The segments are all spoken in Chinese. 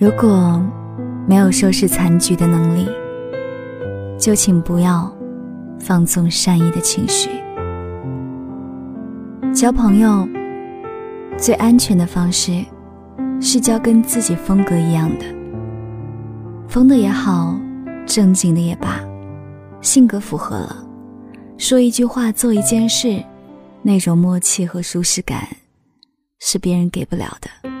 如果没有收拾残局的能力，就请不要放纵善意的情绪。交朋友最安全的方式，是交跟自己风格一样的，疯的也好，正经的也罢，性格符合了，说一句话，做一件事，那种默契和舒适感，是别人给不了的。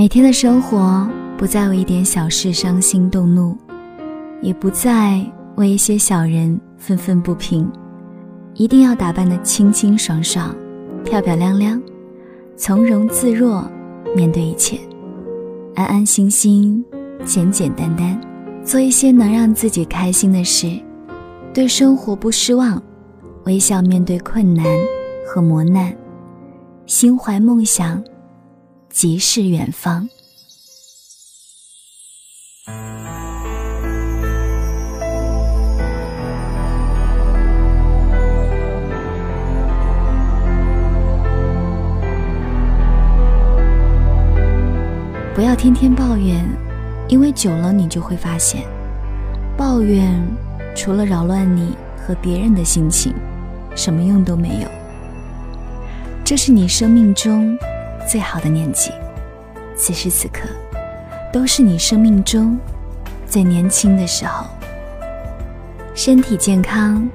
每天的生活不再为一点小事伤心动怒，也不再为一些小人愤愤不平，一定要打扮的清清爽爽、漂漂亮亮，从容自若面对一切，安安心心、简简单单，做一些能让自己开心的事，对生活不失望，微笑面对困难和磨难，心怀梦想。即是远方。不要天天抱怨，因为久了你就会发现，抱怨除了扰乱你和别人的心情，什么用都没有。这是你生命中。最好的年纪，此时此刻，都是你生命中最年轻的时候。身体健康，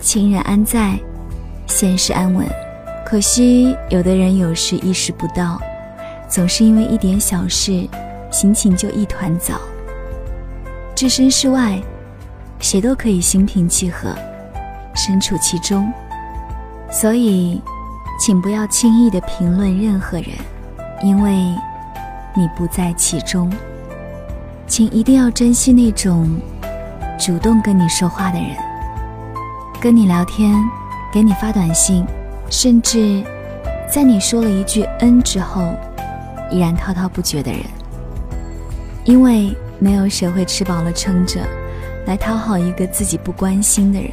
亲人安在，现实安稳。可惜有的人有时意识不到，总是因为一点小事，心情就一团糟。置身事外，谁都可以心平气和，身处其中。所以。请不要轻易的评论任何人，因为你不在其中。请一定要珍惜那种主动跟你说话的人，跟你聊天，给你发短信，甚至在你说了一句“嗯”之后，依然滔滔不绝的人。因为没有谁会吃饱了撑着来讨好一个自己不关心的人。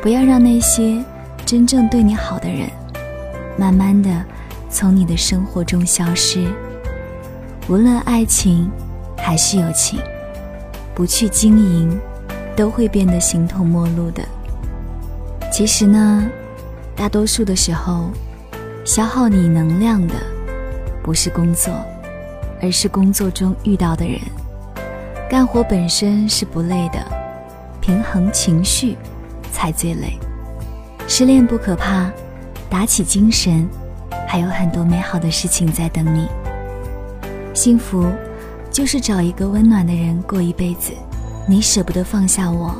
不要让那些。真正对你好的人，慢慢的从你的生活中消失。无论爱情还是友情，不去经营，都会变得形同陌路的。其实呢，大多数的时候，消耗你能量的，不是工作，而是工作中遇到的人。干活本身是不累的，平衡情绪才最累。失恋不可怕，打起精神，还有很多美好的事情在等你。幸福，就是找一个温暖的人过一辈子。你舍不得放下我，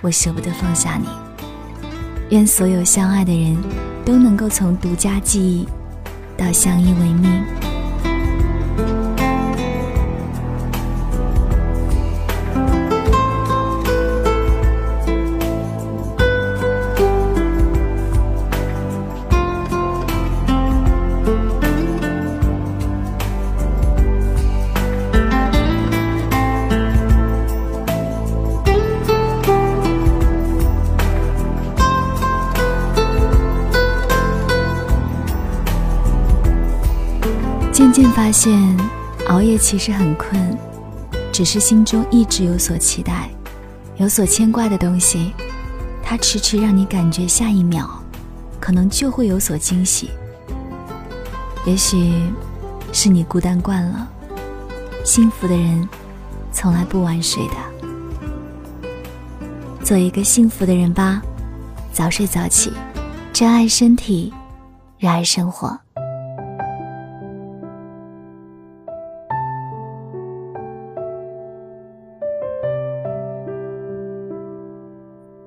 我舍不得放下你。愿所有相爱的人都能够从独家记忆到相依为命。渐发现，熬夜其实很困，只是心中一直有所期待，有所牵挂的东西，它迟迟让你感觉下一秒，可能就会有所惊喜。也许是你孤单惯了，幸福的人从来不晚睡的。做一个幸福的人吧，早睡早起，珍爱身体，热爱生活。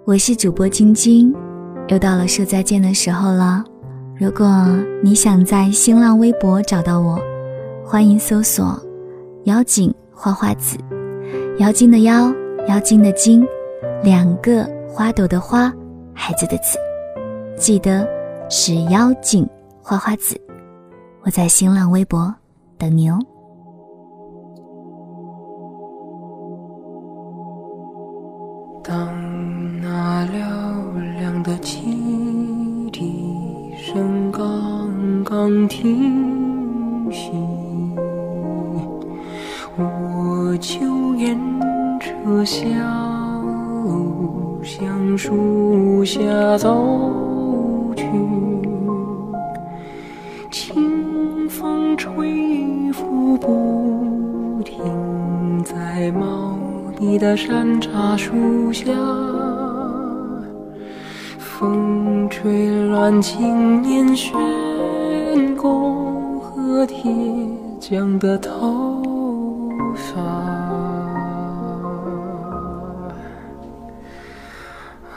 我是主播晶晶，又到了说再见的时候了。如果你想在新浪微博找到我，欢迎搜索“妖精花花子”，妖精的妖，妖精的精，两个花朵的花，孩子的子，记得是妖精花花子。我在新浪微博等你哦。刚停息，我就沿着小橡树下走去。清风吹拂不停，在茂密的山楂树下。风吹乱青年雪。和铁匠的头发。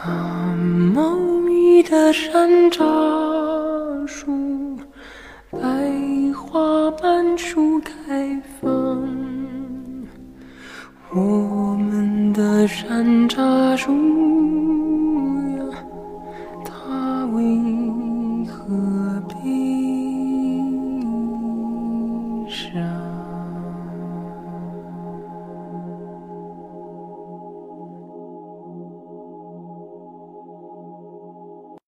啊，茂密的山楂树。白花瓣树开放，我们的山楂树